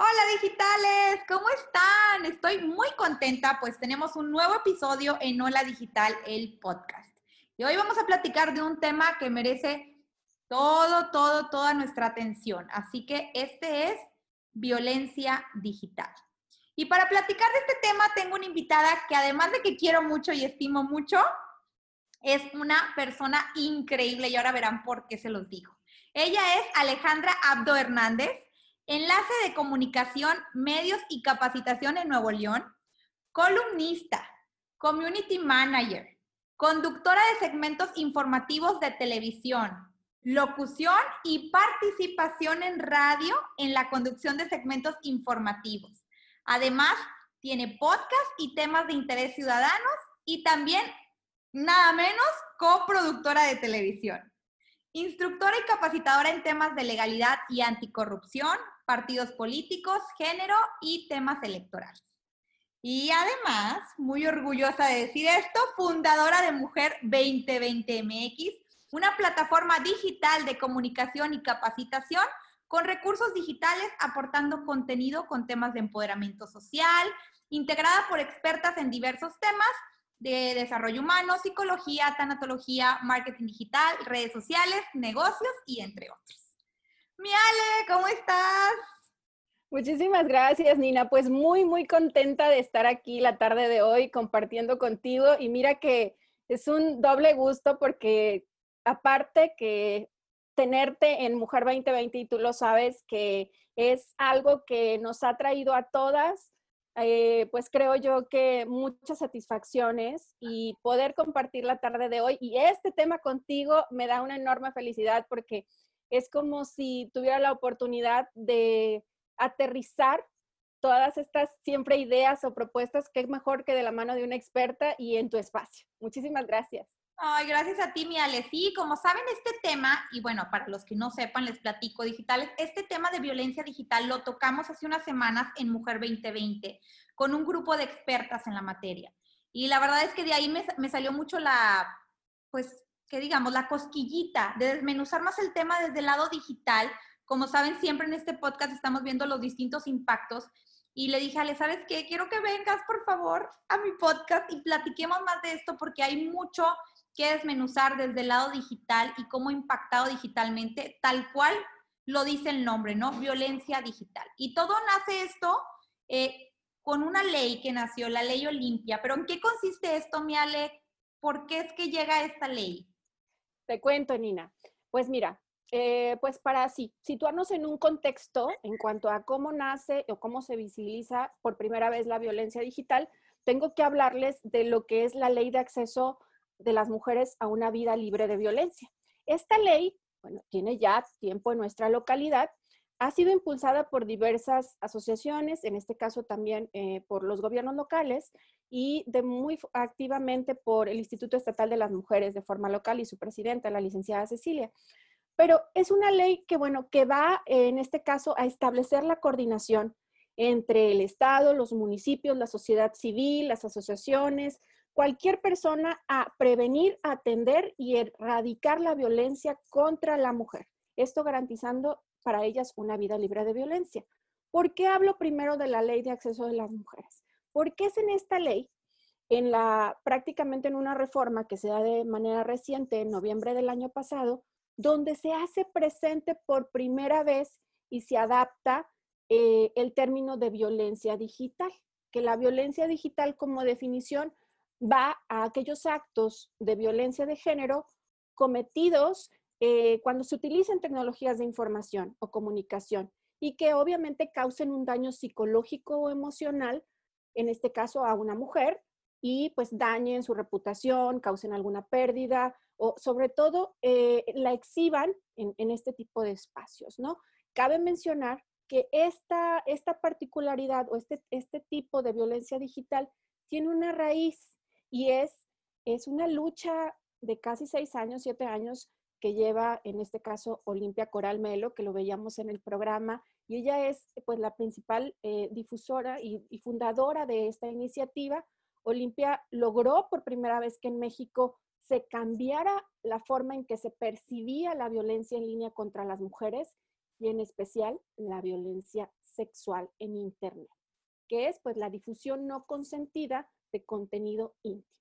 Hola digitales, ¿cómo están? Estoy muy contenta, pues tenemos un nuevo episodio en Hola Digital, el podcast. Y hoy vamos a platicar de un tema que merece todo, todo, toda nuestra atención. Así que este es violencia digital. Y para platicar de este tema tengo una invitada que además de que quiero mucho y estimo mucho, es una persona increíble y ahora verán por qué se los digo. Ella es Alejandra Abdo Hernández. Enlace de comunicación, medios y capacitación en Nuevo León, columnista, community manager, conductora de segmentos informativos de televisión, locución y participación en radio en la conducción de segmentos informativos. Además, tiene podcast y temas de interés ciudadanos y también, nada menos, coproductora de televisión. Instructora y capacitadora en temas de legalidad y anticorrupción, partidos políticos, género y temas electorales. Y además, muy orgullosa de decir esto, fundadora de Mujer 2020 MX, una plataforma digital de comunicación y capacitación con recursos digitales aportando contenido con temas de empoderamiento social, integrada por expertas en diversos temas de desarrollo humano, psicología, tanatología, marketing digital, redes sociales, negocios y entre otros. Mi Ale, ¿cómo estás? Muchísimas gracias, Nina. Pues muy, muy contenta de estar aquí la tarde de hoy compartiendo contigo. Y mira que es un doble gusto porque aparte que tenerte en Mujer 2020 y tú lo sabes que es algo que nos ha traído a todas, eh, pues creo yo que muchas satisfacciones y poder compartir la tarde de hoy y este tema contigo me da una enorme felicidad porque es como si tuviera la oportunidad de aterrizar todas estas siempre ideas o propuestas que es mejor que de la mano de una experta y en tu espacio. Muchísimas gracias. Ay, gracias a ti, mi Ale. Sí, como saben, este tema, y bueno, para los que no sepan, les platico digitales, este tema de violencia digital lo tocamos hace unas semanas en Mujer 2020 con un grupo de expertas en la materia. Y la verdad es que de ahí me, me salió mucho la, pues, que digamos, la cosquillita de desmenuzar más el tema desde el lado digital. Como saben, siempre en este podcast estamos viendo los distintos impactos. Y le dije, Ale, ¿sabes qué? Quiero que vengas, por favor, a mi podcast y platiquemos más de esto porque hay mucho que desmenuzar desde el lado digital y cómo impactado digitalmente, tal cual lo dice el nombre, ¿no? Violencia digital. Y todo nace esto eh, con una ley que nació, la ley Olimpia. Pero ¿en qué consiste esto, mi Ale? ¿Por qué es que llega esta ley? Te cuento, Nina. Pues mira, eh, pues para así, situarnos en un contexto en cuanto a cómo nace o cómo se visibiliza por primera vez la violencia digital, tengo que hablarles de lo que es la ley de acceso de las mujeres a una vida libre de violencia. Esta ley, bueno, tiene ya tiempo en nuestra localidad, ha sido impulsada por diversas asociaciones, en este caso también eh, por los gobiernos locales y de muy activamente por el Instituto Estatal de las Mujeres de forma local y su presidenta, la licenciada Cecilia. Pero es una ley que, bueno, que va en este caso a establecer la coordinación entre el Estado, los municipios, la sociedad civil, las asociaciones, cualquier persona a prevenir, atender y erradicar la violencia contra la mujer. Esto garantizando para ellas una vida libre de violencia. ¿Por qué hablo primero de la ley de acceso de las mujeres? Porque es en esta ley, en la prácticamente en una reforma que se da de manera reciente en noviembre del año pasado, donde se hace presente por primera vez y se adapta eh, el término de violencia digital, que la violencia digital como definición va a aquellos actos de violencia de género cometidos eh, cuando se utilizan tecnologías de información o comunicación y que obviamente causen un daño psicológico o emocional, en este caso a una mujer, y pues dañen su reputación, causen alguna pérdida o sobre todo eh, la exhiban en, este tipo de espacios, ¿no? Cabe mencionar que esta, esta particularidad o este, este tipo de violencia digital tiene una raíz y es, es una lucha de casi seis años, siete años, que lleva en este caso Olimpia Coral Melo, que lo veíamos en el programa, y ella es pues la principal eh, difusora y, fundadora de esta iniciativa. Olimpia logró por primera vez que en México se cambiara la forma en que se percibía la violencia en línea contra las mujeres y en especial la violencia sexual en Internet, que es pues la difusión no consentida de contenido íntimo.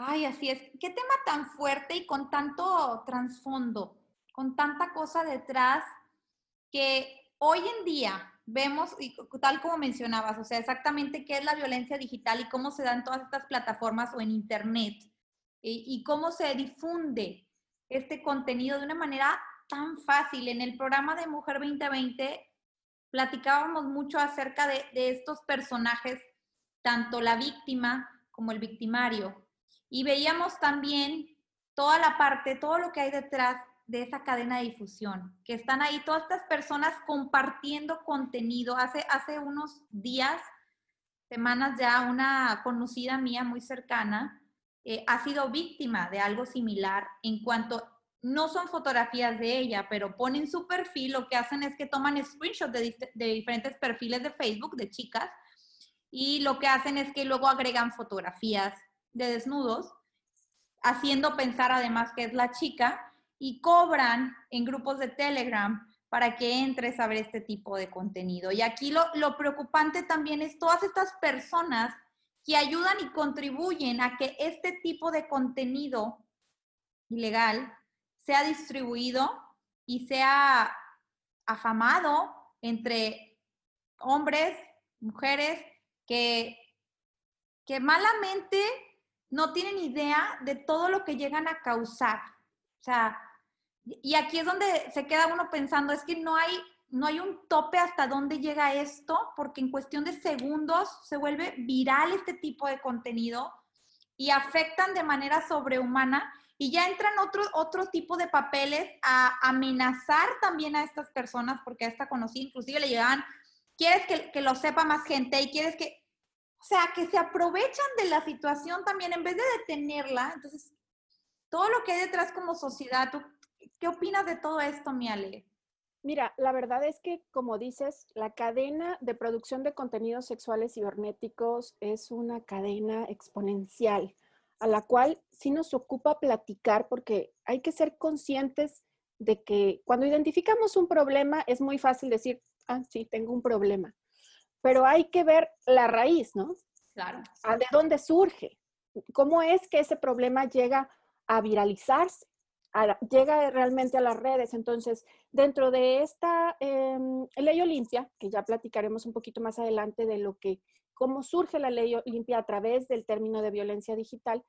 Ay, así es. Qué tema tan fuerte y con tanto trasfondo, con tanta cosa detrás que hoy en día vemos, y tal como mencionabas, o sea, exactamente qué es la violencia digital y cómo se da en todas estas plataformas o en Internet y, cómo se difunde este contenido de una manera tan fácil. En el programa de Mujer 2020 platicábamos mucho acerca de, de estos personajes, tanto la víctima como el victimario. Y veíamos también toda la parte, todo lo que hay detrás de esa cadena de difusión, que están ahí todas estas personas compartiendo contenido. Hace, hace unos días, semanas ya, una conocida mía muy cercana eh, ha sido víctima de algo similar en cuanto, no son fotografías de ella, pero ponen su perfil, lo que hacen es que toman screenshots de, de diferentes perfiles de Facebook de chicas y lo que hacen es que luego agregan fotografías de desnudos, haciendo pensar además que es la chica y cobran en grupos de Telegram para que entres a ver este tipo de contenido. Y aquí lo, lo preocupante también es todas estas personas que ayudan y contribuyen a que este tipo de contenido ilegal sea distribuido y sea afamado entre hombres, mujeres, que, que malamente no tienen idea de todo lo que llegan a causar. O sea, y aquí es donde se queda uno pensando, es que no hay, no hay un tope hasta dónde llega esto, porque en cuestión de segundos se vuelve viral este tipo de contenido y afectan de manera sobrehumana y ya entran otro, otro tipo de papeles a amenazar también a estas personas, porque a esta inclusive le llegaban, quieres que, que lo sepa más gente y quieres que, o sea, que se aprovechan de la situación también en vez de detenerla, entonces todo lo que hay detrás como sociedad, ¿tú qué opinas de todo esto, Miale? Mira, la verdad es que, como dices, la cadena de producción de contenidos sexuales cibernéticos es una cadena exponencial, a la cual sí nos ocupa platicar porque hay que ser conscientes de que cuando identificamos un problema es muy fácil decir, ah, sí, tengo un problema, pero hay que ver la raíz, ¿no? Claro. ¿De dónde surge? ¿Cómo es que ese problema llega a viralizarse, llega realmente a las redes. Entonces, dentro de esta em, ley Olimpia, que ya platicaremos un poquito más adelante de lo que, cómo surge la ley Olimpia a través del término de violencia digital,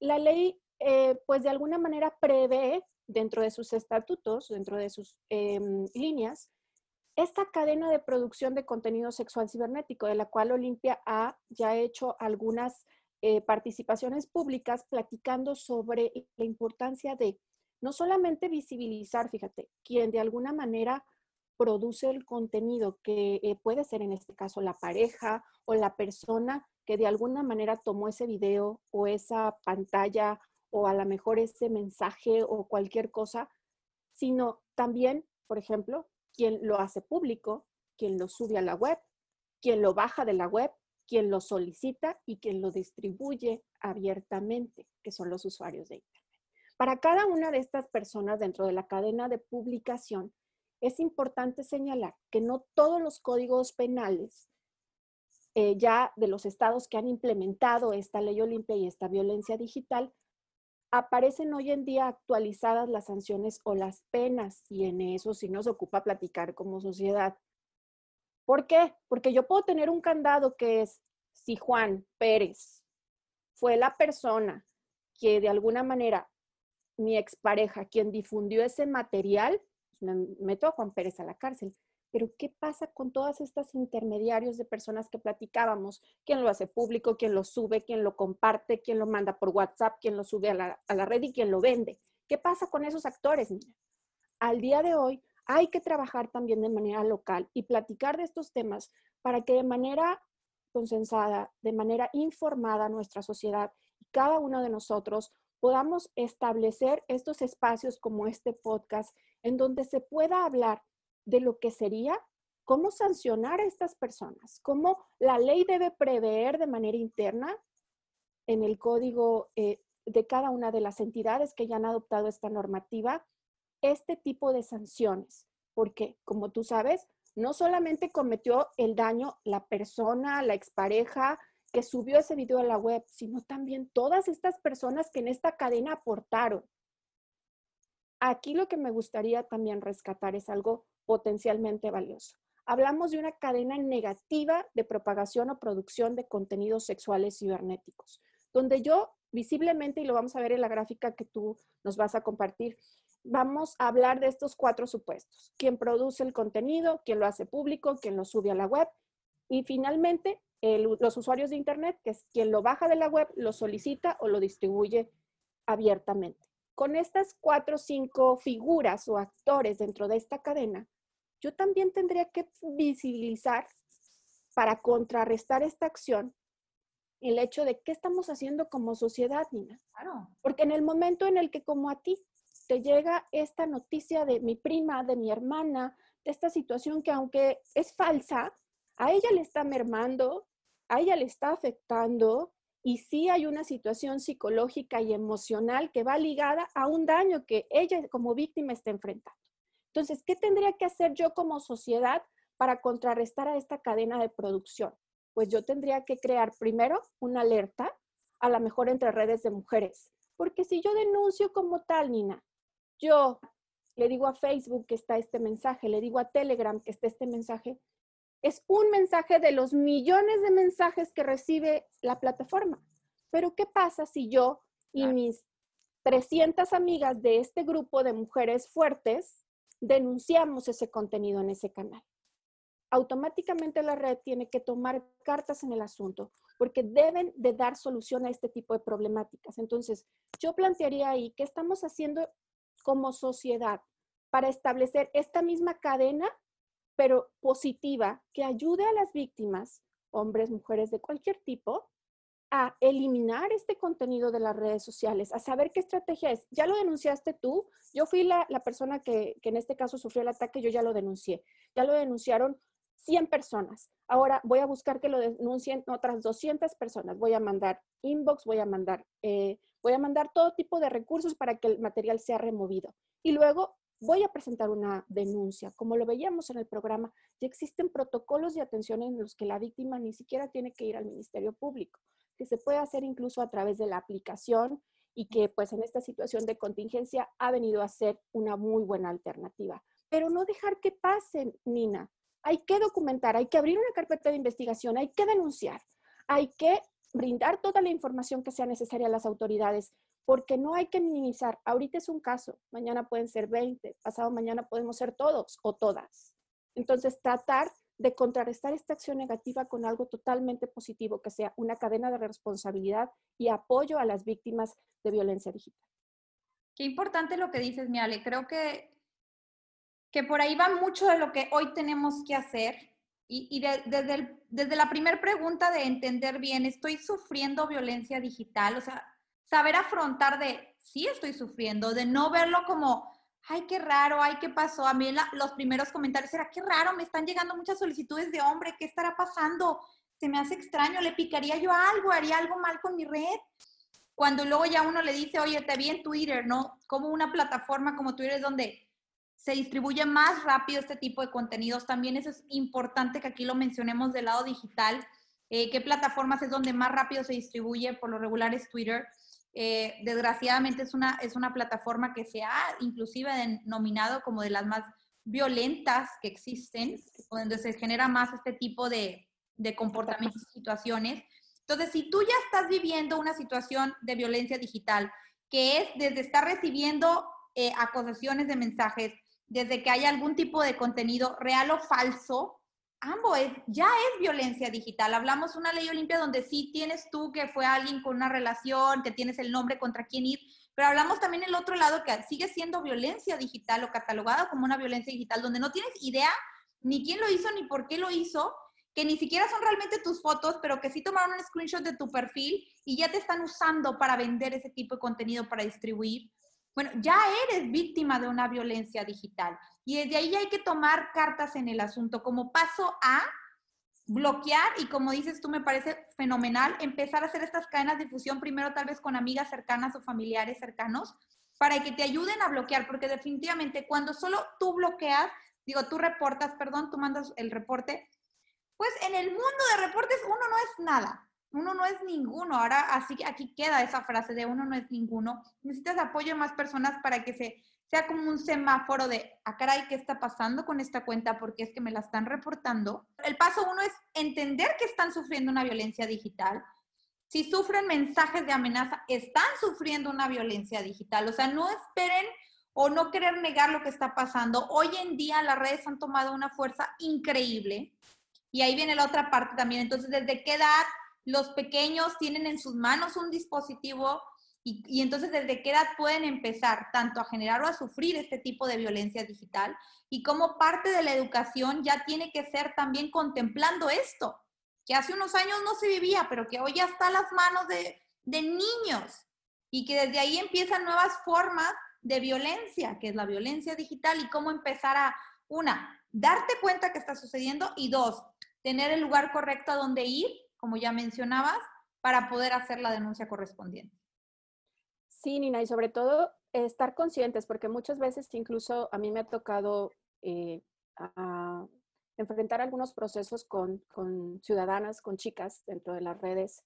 la ley, eh, pues de alguna manera prevé dentro de sus estatutos, dentro de sus em, líneas, esta cadena de producción de contenido sexual cibernético, de la cual Olimpia ha ya hecho algunas eh, participaciones públicas platicando sobre la importancia de no solamente visibilizar, fíjate, quien de alguna manera produce el contenido, que eh, puede ser en este caso la pareja o la persona que de alguna manera tomó ese video o esa pantalla o a lo mejor ese mensaje o cualquier cosa, sino también, por ejemplo, quien lo hace público, quien lo sube a la web, quien lo baja de la web, quien lo solicita y quien lo distribuye abiertamente, que son los usuarios de Internet. Para cada una de estas personas dentro de la cadena de publicación, es importante señalar que no todos los códigos penales eh, ya de los estados que han implementado esta ley Olimpia y esta violencia digital, aparecen hoy en día actualizadas las sanciones o las penas y en eso sí nos ocupa platicar como sociedad. ¿Por qué? Porque yo puedo tener un candado que es, si Juan Pérez fue la persona que de alguna manera, mi expareja, quien difundió ese material, pues, me meto a Juan Pérez a la cárcel. Pero ¿qué pasa con todas estas intermediarios de personas que platicábamos? ¿Quién lo hace público? ¿Quién lo sube? ¿Quién lo comparte? ¿Quién lo manda por WhatsApp? ¿Quién lo sube a la, red y quién lo vende? ¿Qué pasa con esos actores? Al día de hoy, hay que trabajar también de manera local y platicar de estos temas para que de manera consensada, de manera informada nuestra sociedad y cada uno de nosotros podamos establecer estos espacios como este podcast en donde se pueda hablar de lo que sería cómo sancionar a estas personas, cómo la ley debe prever de manera interna en el código eh, de cada una de las entidades que ya han adoptado esta normativa este tipo de sanciones, porque, como tú sabes, no solamente cometió el daño la persona, la expareja que subió ese video a la web, sino también todas estas personas que en esta cadena aportaron. Aquí lo que me gustaría también rescatar es algo potencialmente valioso. Hablamos de una cadena negativa de propagación o producción de contenidos sexuales cibernéticos, donde yo visiblemente, y lo vamos a ver en la gráfica que tú nos vas a compartir, vamos a hablar de estos cuatro supuestos. Quién produce el contenido, quién lo hace público, quién lo sube a la web y finalmente los usuarios de Internet, que es quien lo baja de la web, lo solicita o lo distribuye abiertamente. Con estas cuatro o cinco figuras o actores dentro de esta cadena, yo también tendría que visibilizar para contrarrestar esta acción el hecho de qué estamos haciendo como sociedad, Nina. Claro. Porque en el momento en el que como a ti te llega esta noticia de mi prima, de mi hermana, de esta situación que aunque es falsa, a ella le está mermando, a ella le está afectando y sí hay una situación psicológica y emocional que va ligada a un daño que ella como víctima está enfrentando. Entonces, ¿qué tendría que hacer yo como sociedad para contrarrestar a esta cadena de producción? Pues yo tendría que crear primero una alerta, a lo mejor entre redes de mujeres, porque si yo denuncio como tal, Nina, yo le digo a Facebook que está este mensaje, le digo a Telegram que está este mensaje, es un mensaje de los millones de mensajes que recibe la plataforma. Pero ¿qué pasa si yo y mis 300 amigas de este grupo de mujeres fuertes denunciamos ese contenido en ese canal? Automáticamente la red tiene que tomar cartas en el asunto porque deben de dar solución a este tipo de problemáticas. Entonces, yo plantearía ahí qué estamos haciendo como sociedad para establecer esta misma cadena, pero positiva, que ayude a las víctimas, hombres, mujeres de cualquier tipo, a eliminar este contenido de las redes sociales, a saber qué estrategia es. Ya lo denunciaste tú, yo fui la, persona que, que, en este caso sufrió el ataque, yo ya lo denuncié, ya lo denunciaron 100 personas. Ahora voy a buscar que lo denuncien otras 200 personas. Voy a mandar inbox, voy a mandar eh, voy a mandar todo tipo de recursos para que el material sea removido. Y luego voy a presentar una denuncia. Como lo veíamos en el programa, ya existen protocolos de atención en los que la víctima ni siquiera tiene que ir al Ministerio Público, que se puede hacer incluso a través de la aplicación y que pues en esta situación de contingencia ha venido a ser una muy buena alternativa. Pero no dejar que pasen, Nina. Hay que documentar, hay que abrir una carpeta de investigación, hay que denunciar, hay que brindar toda la información que sea necesaria a las autoridades, porque no hay que minimizar. Ahorita es un caso, mañana pueden ser 20, pasado mañana podemos ser todos o todas. Entonces, tratar de contrarrestar esta acción negativa con algo totalmente positivo, que sea una cadena de responsabilidad y apoyo a las víctimas de violencia digital. Qué importante lo que dices, Miale. Creo que, que por ahí va mucho de lo que hoy tenemos que hacer y, desde, desde la primera pregunta de entender bien, ¿estoy sufriendo violencia digital? O sea, saber afrontar de, sí estoy sufriendo, de no verlo como, ay, qué raro, ay, qué pasó. A mí los primeros comentarios era, qué raro, me están llegando muchas solicitudes de hombre, ¿qué estará pasando? Se me hace extraño, le picaría yo algo, haría algo mal con mi red. Cuando luego ya uno le dice, oye, te vi en Twitter, ¿no? Como una plataforma como Twitter es donde se distribuye más rápido este tipo de contenidos. También eso es importante que aquí lo mencionemos del lado digital. Eh, ¿Qué plataformas es donde más rápido se distribuye? Por lo regular es Twitter. Eh, desgraciadamente es una, es una plataforma que se ha inclusive denominado como de las más violentas que existen, donde se genera más este tipo de, de comportamientos y situaciones. Entonces, si tú ya estás viviendo una situación de violencia digital, que es desde estar recibiendo eh, acusaciones de mensajes, desde que haya algún tipo de contenido real o falso, ambos ya es violencia digital. Hablamos una ley olimpia donde sí tienes tú que fue alguien con una relación, que tienes el nombre contra quien ir, pero hablamos también el otro lado que sigue siendo violencia digital o catalogada como una violencia digital, donde no tienes idea ni quién lo hizo ni por qué lo hizo, que ni siquiera son realmente tus fotos, pero que sí tomaron un screenshot de tu perfil y ya te están usando para vender ese tipo de contenido, para distribuir. Bueno, ya eres víctima de una violencia digital y desde ahí hay que tomar cartas en el asunto como paso a bloquear y como dices tú me parece fenomenal empezar a hacer estas cadenas de difusión primero tal vez con amigas cercanas o familiares cercanos para que te ayuden a bloquear porque definitivamente cuando solo tú bloqueas digo, tú reportas, perdón, tú mandas el reporte, pues en el mundo de reportes uno no es nada, uno no es ninguno. Ahora así aquí queda esa frase de uno no es ninguno. Necesitas apoyo de más personas para que se sea como un semáforo de, ah, caray, ¿qué está pasando con esta cuenta? Porque es que me la están reportando. El paso uno es entender que están sufriendo una violencia digital. Si sufren mensajes de amenaza, están sufriendo una violencia digital. O sea, no esperen o no querer negar lo que está pasando. Hoy en día las redes han tomado una fuerza increíble. Y ahí viene la otra parte también. Entonces, ¿desde qué edad los pequeños tienen en sus manos un dispositivo y, entonces, ¿desde qué edad pueden empezar tanto a generar o a sufrir este tipo de violencia digital? Y cómo parte de la educación ya tiene que ser también contemplando esto, que hace unos años no se vivía, pero que hoy ya está a las manos de, de niños y que desde ahí empiezan nuevas formas de violencia, que es la violencia digital y cómo empezar a, una, darte cuenta que está sucediendo y dos, tener el lugar correcto a donde ir, como ya mencionabas, para poder hacer la denuncia correspondiente. Sí, Nina, y sobre todo estar conscientes, porque muchas veces incluso a mí me ha tocado eh, enfrentar algunos procesos con, ciudadanas, con chicas dentro de las redes,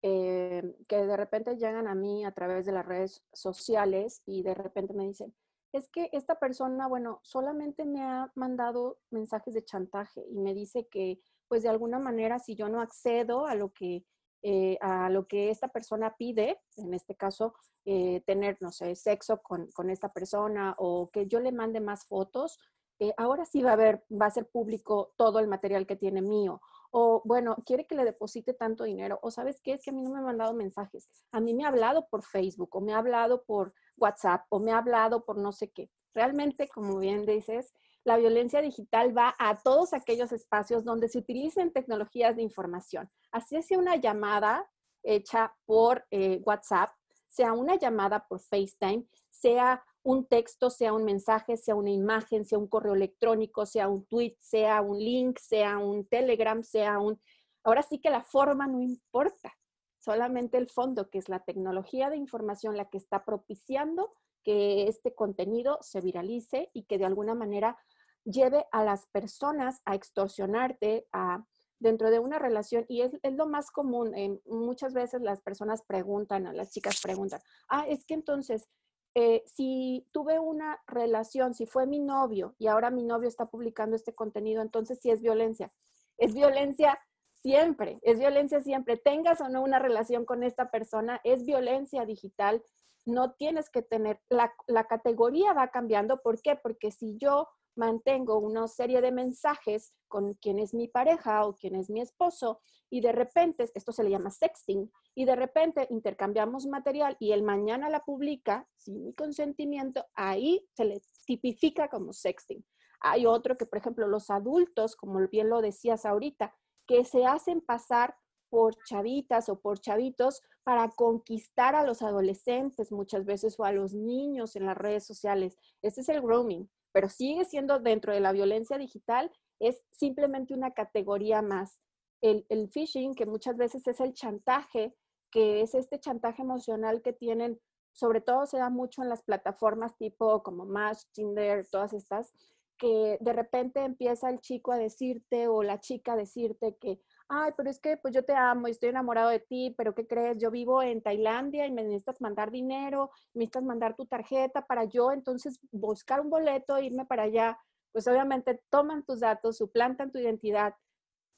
eh, que de repente llegan a mí a través de las redes sociales y de repente me dicen, es que esta persona, bueno, solamente me ha mandado mensajes de chantaje y me dice que, pues de alguna manera, si yo no accedo a lo que eh, a lo que esta persona pide, en este caso, eh, tener, no sé, sexo con, esta persona o que yo le mande más fotos, eh, ahora sí va a haber, va a ser público todo el material que tiene mío. O bueno, quiere que le deposite tanto dinero. O sabes qué, es que a mí no me ha mandado mensajes. A mí me ha hablado por Facebook o me ha hablado por WhatsApp o me ha hablado por no sé qué. Realmente, como bien dices, la violencia digital va a todos aquellos espacios donde se utilicen tecnologías de información. Así sea una llamada hecha por eh, WhatsApp, sea una llamada por FaceTime, sea un texto, sea un mensaje, sea una imagen, sea un correo electrónico, sea un tweet, sea un link, sea un Telegram, sea un... Ahora sí que la forma no importa, solamente el fondo, que es la tecnología de información la que está propiciando que este contenido se viralice y que de alguna manera lleve a las personas a extorsionarte a, dentro de una relación. Y es, lo más común. Muchas veces las personas preguntan, las chicas preguntan, ah, es que entonces, eh, si tuve una relación, si fue mi novio y ahora mi novio está publicando este contenido, entonces sí es violencia. Es violencia siempre, es violencia siempre. Tengas o no una relación con esta persona, es violencia digital. No tienes que tener, la, la categoría va cambiando. ¿Por qué? Porque si yo mantengo una serie de mensajes con quien es mi pareja o quien es mi esposo y de repente, esto se le llama sexting, y de repente intercambiamos material y él mañana la publica sin mi consentimiento, ahí se le tipifica como sexting. Hay otro que, por ejemplo, los adultos, como bien lo decías ahorita, que se hacen pasar por chavitas o por chavitos para conquistar a los adolescentes muchas veces o a los niños en las redes sociales. Este es el grooming pero sigue siendo dentro de la violencia digital, es simplemente una categoría más. El, phishing, que muchas veces es el chantaje, que es este chantaje emocional que tienen, sobre todo se da mucho en las plataformas tipo como Match, Tinder, todas estas, que de repente empieza el chico a decirte o la chica a decirte que, ay, pero es que pues yo te amo y estoy enamorado de ti, pero ¿qué crees? Yo vivo en Tailandia y me necesitas mandar dinero, me necesitas mandar tu tarjeta para yo entonces buscar un boleto, e irme para allá. Pues obviamente toman tus datos, suplantan tu identidad,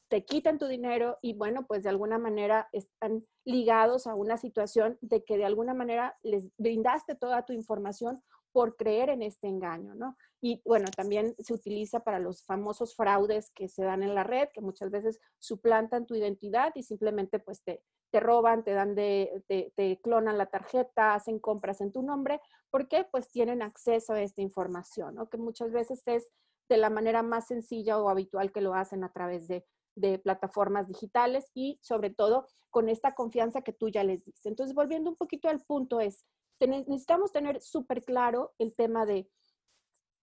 te quitan tu dinero y bueno, pues de alguna manera están ligados a una situación de que de alguna manera les brindaste toda tu información por creer en este engaño, ¿no? Y bueno, también se utiliza para los famosos fraudes que se dan en la red, que muchas veces suplantan tu identidad y simplemente pues te, roban, te dan de, te, te, clonan la tarjeta, hacen compras en tu nombre, porque pues tienen acceso a esta información, ¿no? Que muchas veces es de la manera más sencilla o habitual que lo hacen a través de, de plataformas digitales y sobre todo con esta confianza que tú ya les diste. Entonces, volviendo un poquito al punto es, necesitamos tener súper claro el tema de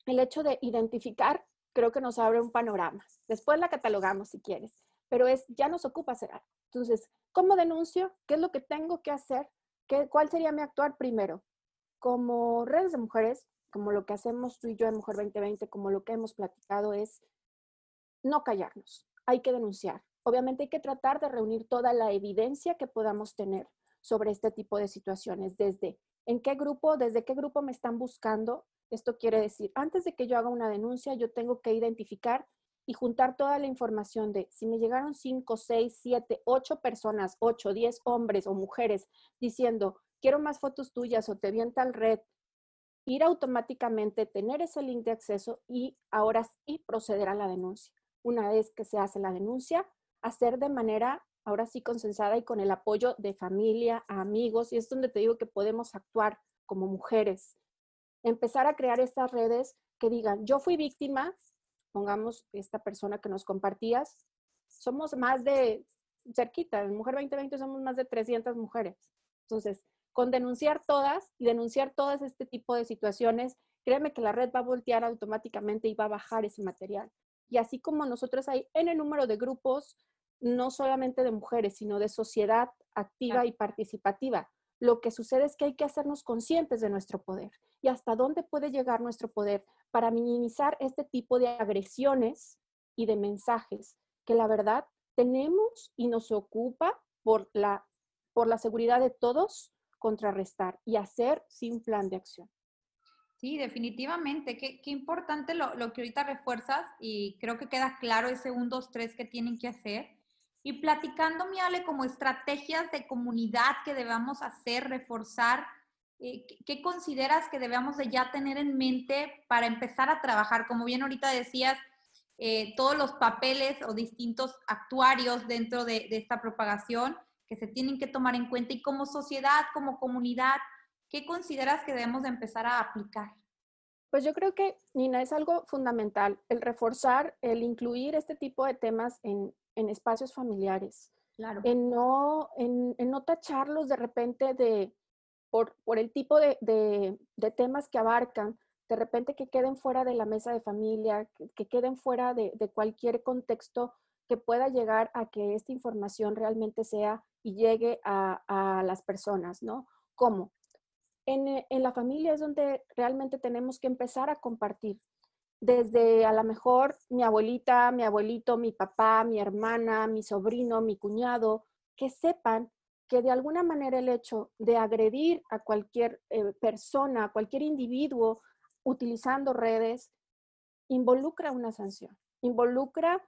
el hecho de identificar, creo que nos abre un panorama. Después la catalogamos si quieres, pero es, ya nos ocupa hacer algo. Entonces, ¿cómo denuncio? ¿Qué es lo que tengo que hacer? ¿Qué, ¿Cuál sería mi actuar primero? Como redes de mujeres, como lo que hacemos tú y yo en Mujer 2020, como lo que hemos platicado, es no callarnos, hay que denunciar. Obviamente hay que tratar de reunir toda la evidencia que podamos tener sobre este tipo de situaciones, desde en qué grupo, desde qué grupo me están buscando. Esto quiere decir, antes de que yo haga una denuncia, yo tengo que identificar y juntar toda la información de si me llegaron 5, 6, 7, 8 personas, 8, 10 hombres o mujeres diciendo, quiero más fotos tuyas o te vi en tal red, ir automáticamente, tener ese link de acceso y ahora sí proceder a la denuncia. Una vez que se hace la denuncia, hacer de manera ahora sí consensada y con el apoyo de familia, amigos, y es donde te digo que podemos actuar como mujeres. Empezar a crear estas redes que digan, yo fui víctima, pongamos esta persona que nos compartías, somos más de, cerquita, en Mujer 2020 somos más de 300 mujeres. Entonces, con denunciar todas y denunciar todas este tipo de situaciones, créeme que la red va a voltear automáticamente y va a bajar ese material. Y así como nosotros hay en el número de grupos, no solamente de mujeres, sino de sociedad activa y participativa. Lo que sucede es que hay que hacernos conscientes de nuestro poder y hasta dónde puede llegar nuestro poder para minimizar este tipo de agresiones y de mensajes que la verdad tenemos y nos ocupa por la, por la seguridad de todos contrarrestar y hacer sin plan de acción. Sí, definitivamente. Qué, qué importante lo, lo, que ahorita refuerzas y creo que queda claro ese 1, 2, 3 que tienen que hacer. Y platicando, mi Ale, como estrategias de comunidad que debamos hacer, reforzar, eh, ¿qué consideras que debemos de ya tener en mente para empezar a trabajar? Como bien ahorita decías, eh, todos los papeles o distintos actuarios dentro de, de esta propagación que se tienen que tomar en cuenta y como sociedad, como comunidad, ¿qué consideras que debemos de empezar a aplicar? Pues yo creo que, Nina, es algo fundamental el reforzar, el incluir este tipo de temas en, en espacios familiares. Claro. En no, en, en, no tacharlos de repente de, por, por el tipo de, de, de, temas que abarcan, de repente que queden fuera de la mesa de familia, que, que queden fuera de, de, cualquier contexto que pueda llegar a que esta información realmente sea y llegue a, a las personas, ¿no? ¿Cómo? En, en la familia es donde realmente tenemos que empezar a compartir desde a lo mejor mi abuelita, mi abuelito, mi papá, mi hermana, mi sobrino, mi cuñado, que sepan que de alguna manera el hecho de agredir a cualquier eh, persona, a cualquier individuo utilizando redes, involucra una sanción, involucra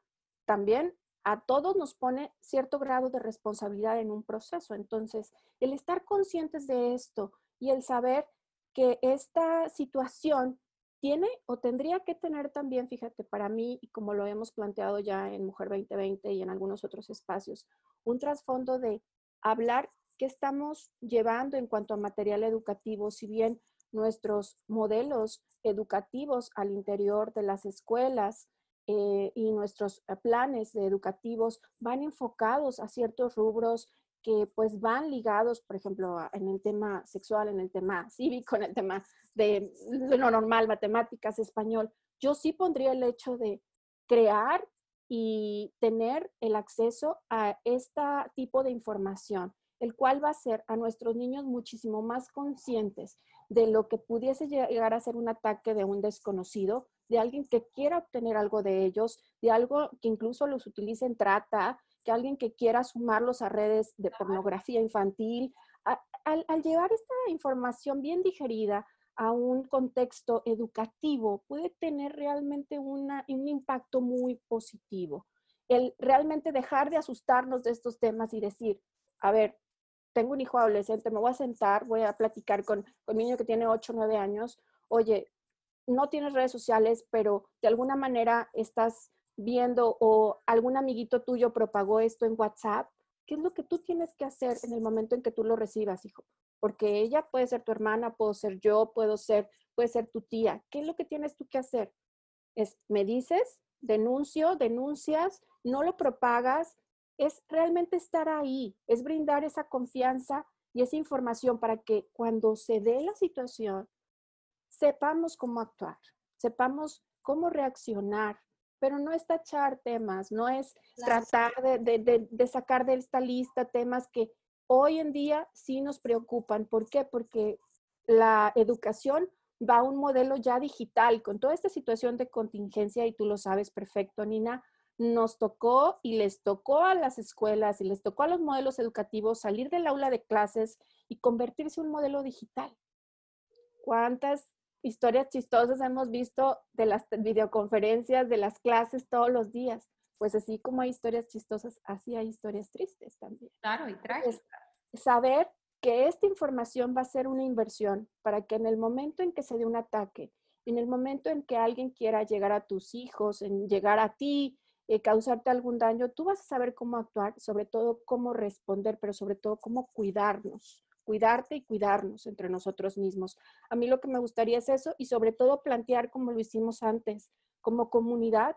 también a todos nos pone cierto grado de responsabilidad en un proceso. Entonces, el estar conscientes de esto y el saber que esta situación tiene o tendría que tener también, fíjate, para mí, y como lo hemos planteado ya en Mujer 2020 y en algunos otros espacios, un trasfondo de hablar qué estamos llevando en cuanto a material educativo, si bien nuestros modelos educativos al interior de las escuelas eh, y nuestros eh, planes educativos van enfocados a ciertos rubros que pues van ligados, por ejemplo, en el tema sexual, en el tema cívico, en el tema de lo normal, matemáticas, español. Yo sí pondría el hecho de crear y tener el acceso a este tipo de información, el cual va a hacer a nuestros niños muchísimo más conscientes de lo que pudiese llegar a ser un ataque de un desconocido, de alguien que quiera obtener algo de ellos, de algo que incluso los utilice en trata, que alguien que quiera sumarlos a redes de pornografía infantil, al, al, llevar esta información bien digerida a un contexto educativo, puede tener realmente una, un impacto muy positivo. El realmente dejar de asustarnos de estos temas y decir, a ver, tengo un hijo adolescente, me voy a sentar, voy a platicar con, con mi niño que tiene 8 o 9 años, oye, no tienes redes sociales, pero de alguna manera estás viendo o algún amiguito tuyo propagó esto en WhatsApp, ¿qué es lo que tú tienes que hacer en el momento en que tú lo recibas, hijo? Porque ella puede ser tu hermana, puedo ser yo, puedo ser, puede ser tu tía. ¿Qué es lo que tienes tú que hacer? Es, me dices, denuncio, denuncias, no lo propagas, es realmente estar ahí, es brindar esa confianza y esa información para que cuando se dé la situación, sepamos cómo actuar, sepamos cómo reaccionar, pero no es tachar temas, no es claro. tratar de, de, de, sacar de esta lista temas que hoy en día sí nos preocupan. ¿Por qué? Porque la educación va a un modelo ya digital con toda esta situación de contingencia y tú lo sabes perfecto, Nina. Nos tocó y les tocó a las escuelas y les tocó a los modelos educativos salir del aula de clases y convertirse en un modelo digital. ¿Cuántas historias chistosas hemos visto de las videoconferencias, de las clases todos los días? Pues así como hay historias chistosas, así hay historias tristes también. Claro, y trágicas. Saber que esta información va a ser una inversión para que en el momento en que se dé un ataque, en el momento en que alguien quiera llegar a tus hijos, en llegar a ti, eh, causarte algún daño, tú vas a saber cómo actuar, sobre todo cómo responder, pero sobre todo cómo cuidarnos, cuidarte y cuidarnos entre nosotros mismos. A mí lo que me gustaría es eso y sobre todo plantear como lo hicimos antes, como comunidad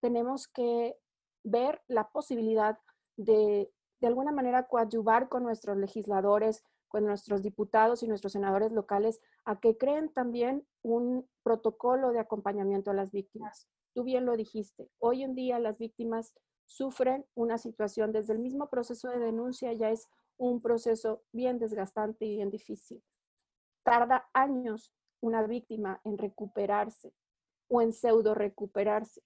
tenemos que ver la posibilidad de de alguna manera coadyuvar con nuestros legisladores, con nuestros diputados y nuestros senadores locales a que creen también un protocolo de acompañamiento a las víctimas. Tú bien lo dijiste, hoy en día las víctimas sufren una situación desde el mismo proceso de denuncia, ya es un proceso bien desgastante y bien difícil. Tarda años una víctima en recuperarse o en pseudo recuperarse.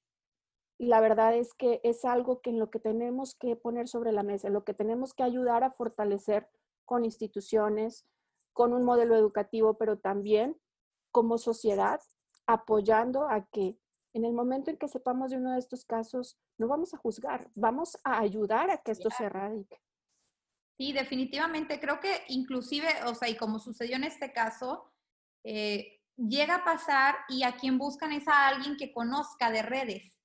Y la verdad es que es algo que en lo que tenemos que poner sobre la mesa, en lo que tenemos que ayudar a fortalecer con instituciones, con un modelo educativo, pero también como sociedad, apoyando a que en el momento en que sepamos de uno de estos casos, no vamos a juzgar, vamos a ayudar a que esto se erradique. Sí, definitivamente. Creo que inclusive, o sea, y como sucedió en este caso, eh, llega a pasar y a quien buscan es a alguien que conozca de redes.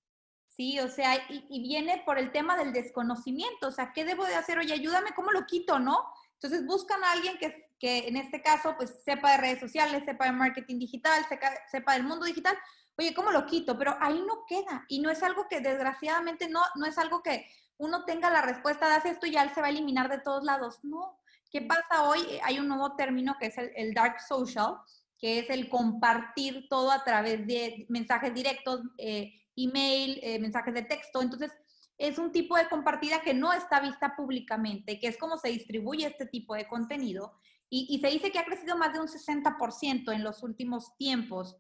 Sí, o sea, y, viene por el tema del desconocimiento, o sea, ¿qué debo de hacer? Oye, ayúdame, ¿cómo lo quito, no? Entonces buscan a alguien que, que en este caso, pues sepa de redes sociales, sepa de marketing digital, sepa, sepa del mundo digital. Oye, ¿cómo lo quito? Pero ahí no queda. Y no es algo que desgraciadamente no, no es algo que uno tenga la respuesta, das esto y ya se va a eliminar de todos lados. No. ¿Qué pasa hoy? Hay un nuevo término que es el, el dark social, que es el compartir todo a través de mensajes directos, eh, email, eh, mensajes de texto. Entonces, es un tipo de compartida que no está vista públicamente, que es como se distribuye este tipo de contenido. Y, se dice que ha crecido más de un 60% en los últimos tiempos.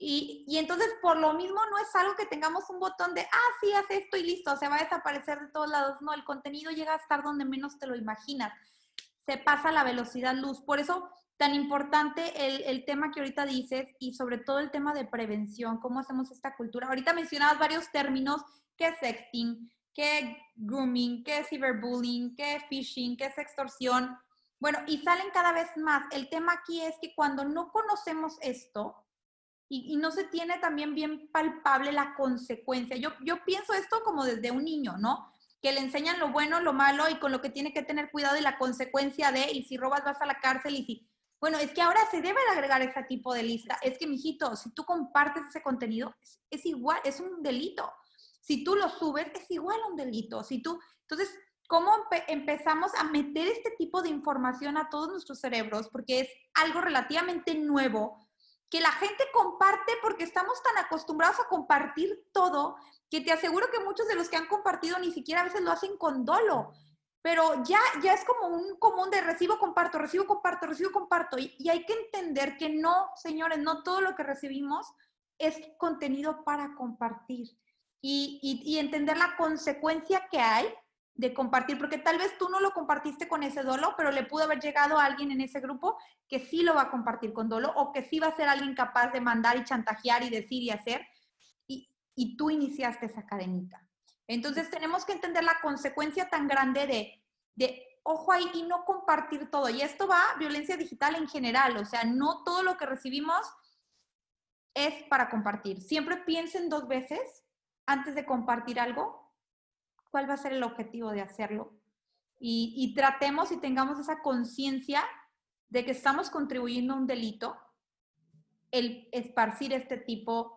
Y, y, entonces, por lo mismo, no es algo que tengamos un botón de, ah, sí, haz esto y listo, se va a desaparecer de todos lados. No, el contenido llega a estar donde menos te lo imaginas. Se pasa la velocidad luz. Por eso tan importante el, el, tema que ahorita dices y sobre todo el tema de prevención, cómo hacemos esta cultura. Ahorita mencionabas varios términos, ¿qué es sexting? ¿Qué grooming? ¿Qué es cyberbullying? ¿Qué es phishing? ¿Qué es extorsión? Bueno, y salen cada vez más. El tema aquí es que cuando no conocemos esto y, no se tiene también bien palpable la consecuencia, yo, yo pienso esto como desde un niño, ¿no? que le enseñan lo bueno, lo malo y con lo que tiene que tener cuidado y la consecuencia de, y si robas vas a la cárcel y si bueno, es que ahora se debe agregar ese tipo de lista. Es que, mijito, si tú compartes ese contenido, es, igual, es un delito. Si tú lo subes, es igual un delito. Si tú, entonces, ¿cómo empezamos a meter este tipo de información a todos nuestros cerebros? Porque es algo relativamente nuevo que la gente comparte porque estamos tan acostumbrados a compartir todo que te aseguro que muchos de los que han compartido ni siquiera a veces lo hacen con dolo pero ya, ya es como un común de recibo, comparto, recibo, comparto, recibo, comparto. Y, hay que entender que no, señores, no todo lo que recibimos es contenido para compartir. Y, y, entender la consecuencia que hay de compartir, porque tal vez tú no lo compartiste con ese dolo, pero le pudo haber llegado a alguien en ese grupo que sí lo va a compartir con dolo o que sí va a ser alguien capaz de mandar y chantajear y decir y hacer. Y, y tú iniciaste esa cadenita. Entonces tenemos que entender la consecuencia tan grande de, de, ojo ahí y no compartir todo. Y esto va violencia digital en general, o sea, no todo lo que recibimos es para compartir. Siempre piensen dos veces antes de compartir algo, cuál va a ser el objetivo de hacerlo. Y, tratemos y tengamos esa conciencia de que estamos contribuyendo a un delito, el esparcir este tipo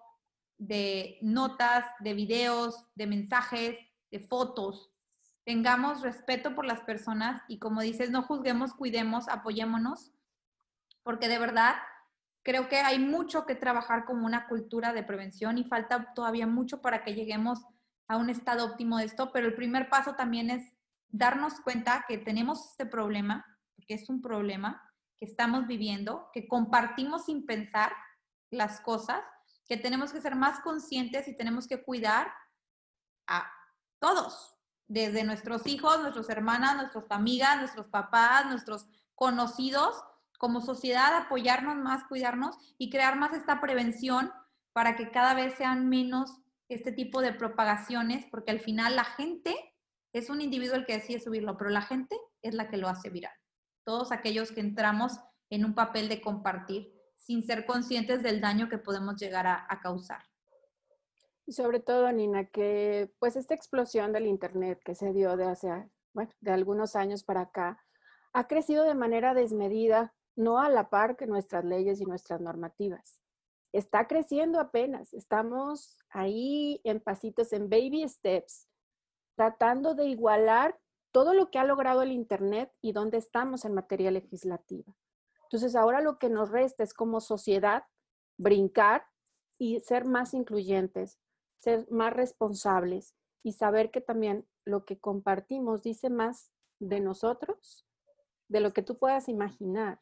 de notas, de videos, de mensajes, de fotos. Tengamos respeto por las personas y como dices, no juzguemos, cuidemos, apoyémonos, porque de verdad creo que hay mucho que trabajar como una cultura de prevención y falta todavía mucho para que lleguemos a un estado óptimo de esto, pero el primer paso también es darnos cuenta que tenemos este problema, porque es un problema, que estamos viviendo, que compartimos sin pensar las cosas, que tenemos que ser más conscientes y tenemos que cuidar a todos, desde nuestros hijos, nuestras hermanas, nuestras amigas, nuestros papás, nuestros conocidos, como sociedad apoyarnos más, cuidarnos y crear más esta prevención para que cada vez sean menos este tipo de propagaciones, porque al final la gente es un individuo el que decide subirlo, pero la gente es la que lo hace viral. Todos aquellos que entramos en un papel de compartir sin ser conscientes del daño que podemos llegar a, causar. Y sobre todo, Nina, que pues esta explosión del Internet que se dio de hace, algunos años para acá, ha crecido de manera desmedida no a la par que nuestras leyes y nuestras normativas. Está creciendo apenas, estamos ahí en pasitos, en baby steps, tratando de igualar todo lo que ha logrado el Internet y dónde estamos en materia legislativa. Entonces, ahora lo que nos resta es como sociedad brincar y ser más incluyentes, ser más responsables y saber que también lo que compartimos dice más de nosotros, de lo que tú puedas imaginar.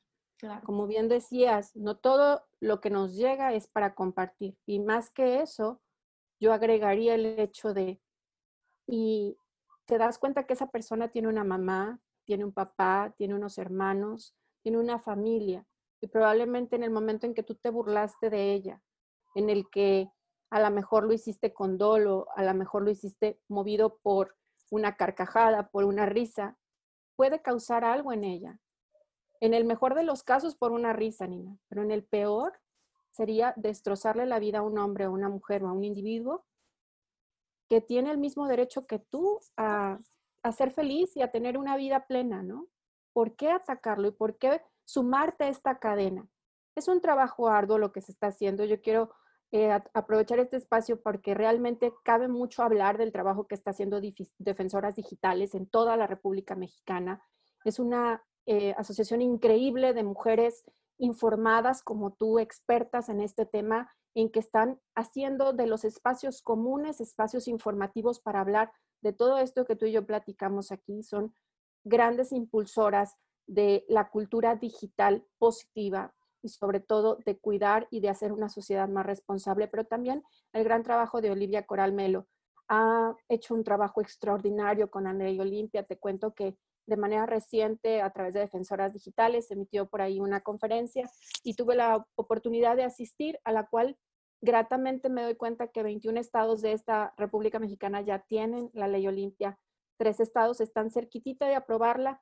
Como bien decías, no todo lo que nos llega es para compartir. Y más que eso, yo agregaría el hecho de, y te das cuenta que esa persona tiene una mamá, tiene un papá, tiene unos hermanos, tiene una familia. Y probablemente en el momento en que tú te burlaste de ella, en el que a lo mejor lo hiciste con dolo, a lo mejor lo hiciste movido por una carcajada, por una risa, puede causar algo en ella. En el mejor de los casos por una risa, Nina, pero en el peor sería destrozarle la vida a un hombre, a una mujer o a un individuo que tiene el mismo derecho que tú a, ser feliz y a tener una vida plena, ¿no? ¿Por qué atacarlo y por qué sumarte a esta cadena? Es un trabajo arduo lo que se está haciendo. Yo quiero eh, aprovechar este espacio porque realmente cabe mucho hablar del trabajo que está haciendo Defensoras Digitales en toda la República Mexicana. Es una eh, asociación increíble de mujeres informadas como tú, expertas en este tema, en que están haciendo de los espacios comunes espacios informativos para hablar de todo esto que tú y yo platicamos aquí. Son grandes impulsoras de la cultura digital positiva y sobre todo de cuidar y de hacer una sociedad más responsable, pero también el gran trabajo de Olivia Coral Melo. Ha hecho un trabajo extraordinario con Andrea y Olimpia. Te cuento que de manera reciente a través de Defensoras Digitales, emitió por ahí una conferencia y tuve la oportunidad de asistir a la cual gratamente me doy cuenta que 21 estados de esta República Mexicana ya tienen la ley Olimpia. Tres estados están cerquitita de aprobarla.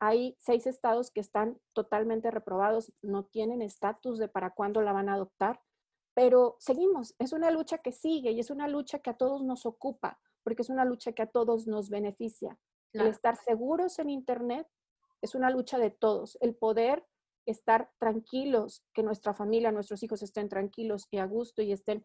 Hay seis estados que están totalmente reprobados, no tienen estatus de para cuándo la van a adoptar, pero seguimos. Es una lucha que sigue y es una lucha que a todos nos ocupa, porque es una lucha que a todos nos beneficia. El estar seguros en Internet es una lucha de todos. El poder estar tranquilos, que nuestra familia, nuestros hijos estén tranquilos y a gusto y estén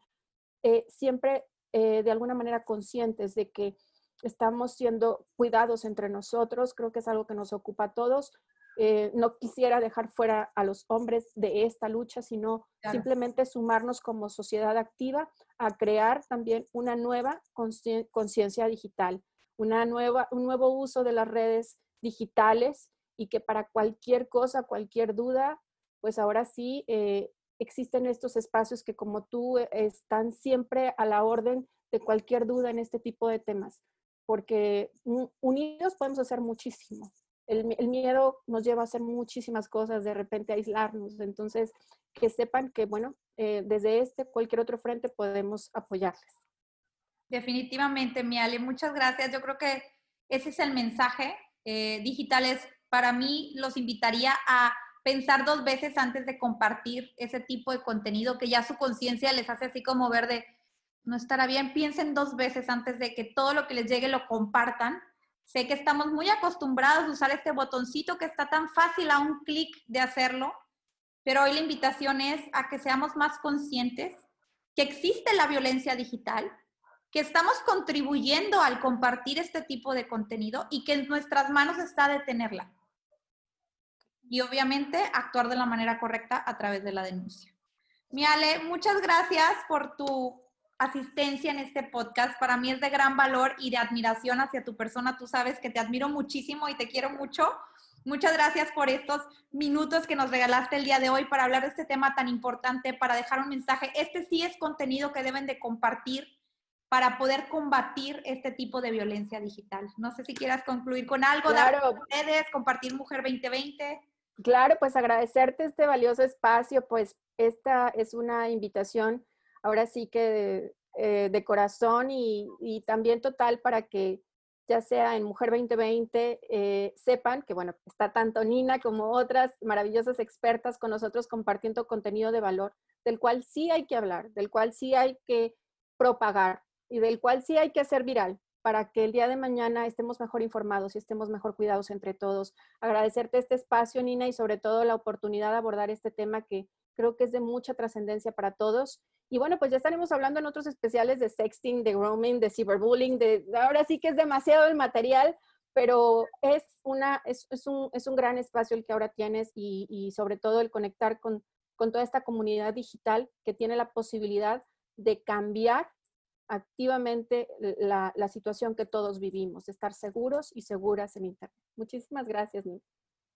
eh, siempre eh, de alguna manera conscientes de que estamos siendo cuidados entre nosotros. Creo que es algo que nos ocupa a todos. Eh, no quisiera dejar fuera a los hombres de esta lucha, sino simplemente sumarnos como sociedad activa a crear también una nueva conciencia digital una nueva, un nuevo uso de las redes digitales y que para cualquier cosa, cualquier duda, pues ahora sí eh, existen estos espacios que como tú eh, están siempre a la orden de cualquier duda en este tipo de temas, porque unidos podemos hacer muchísimo. El, miedo nos lleva a hacer muchísimas cosas, de repente aislarnos. Entonces, que sepan que, bueno, eh, desde este, cualquier otro frente podemos apoyarles. Definitivamente, Miale, muchas gracias. Yo creo que ese es el mensaje. Eh, digitales, para mí, los invitaría a pensar dos veces antes de compartir ese tipo de contenido que ya su conciencia les hace así como verde. No estará bien, piensen dos veces antes de que todo lo que les llegue lo compartan. Sé que estamos muy acostumbrados a usar este botoncito que está tan fácil a un clic de hacerlo, pero hoy la invitación es a que seamos más conscientes que existe la violencia digital, que estamos contribuyendo al compartir este tipo de contenido y que en nuestras manos está detenerla. Y obviamente actuar de la manera correcta a través de la denuncia. Miale, muchas gracias por tu asistencia en este podcast. Para mí es de gran valor y de admiración hacia tu persona. Tú sabes que te admiro muchísimo y te quiero mucho. Muchas gracias por estos minutos que nos regalaste el día de hoy para hablar de este tema tan importante, para dejar un mensaje. Este sí es contenido que deben de compartir para poder combatir este tipo de violencia digital. No sé si quieras concluir con algo, claro. dar compartir Mujer 2020. Claro, pues agradecerte este valioso espacio, pues esta es una invitación ahora sí que de, eh, corazón y, y también total para que ya sea en Mujer 2020, eh, sepan que, bueno, está tanto Nina como otras maravillosas expertas con nosotros compartiendo contenido de valor, del cual sí hay que hablar, del cual sí hay que propagar y del cual sí hay que hacer viral para que el día de mañana estemos mejor informados y estemos mejor cuidados entre todos. Agradecerte este espacio, Nina, y sobre todo la oportunidad de abordar este tema que creo que es de mucha trascendencia para todos y bueno, pues ya estaremos hablando en otros especiales de sexting, de grooming, de cyberbullying, de ahora sí que es demasiado el material, pero es, una, es, es, un, es un gran espacio el que ahora tienes y, y sobre todo el conectar con, con toda esta comunidad digital que tiene la posibilidad de cambiar activamente la, la, situación que todos vivimos, estar seguros y seguras en Internet. Muchísimas gracias, Nick.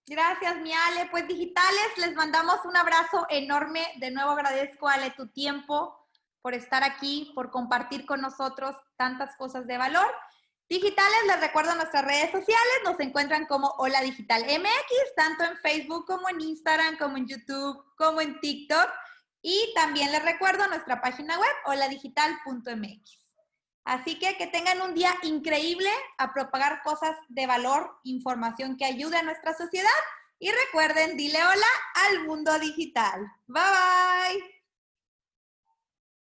Gracias, mi Ale. Pues digitales, les mandamos un abrazo enorme. De nuevo agradezco, Ale, tu tiempo por estar aquí, por compartir con nosotros tantas cosas de valor. Digitales, les recuerdo nuestras redes sociales, nos encuentran como Hola Digital MX, tanto en Facebook como en Instagram, como en YouTube, como en TikTok. Y también les recuerdo nuestra página web, holadigital.mx. Así que que tengan un día increíble a propagar cosas de valor, información que ayude a nuestra sociedad y recuerden, dile hola al mundo digital. Bye bye.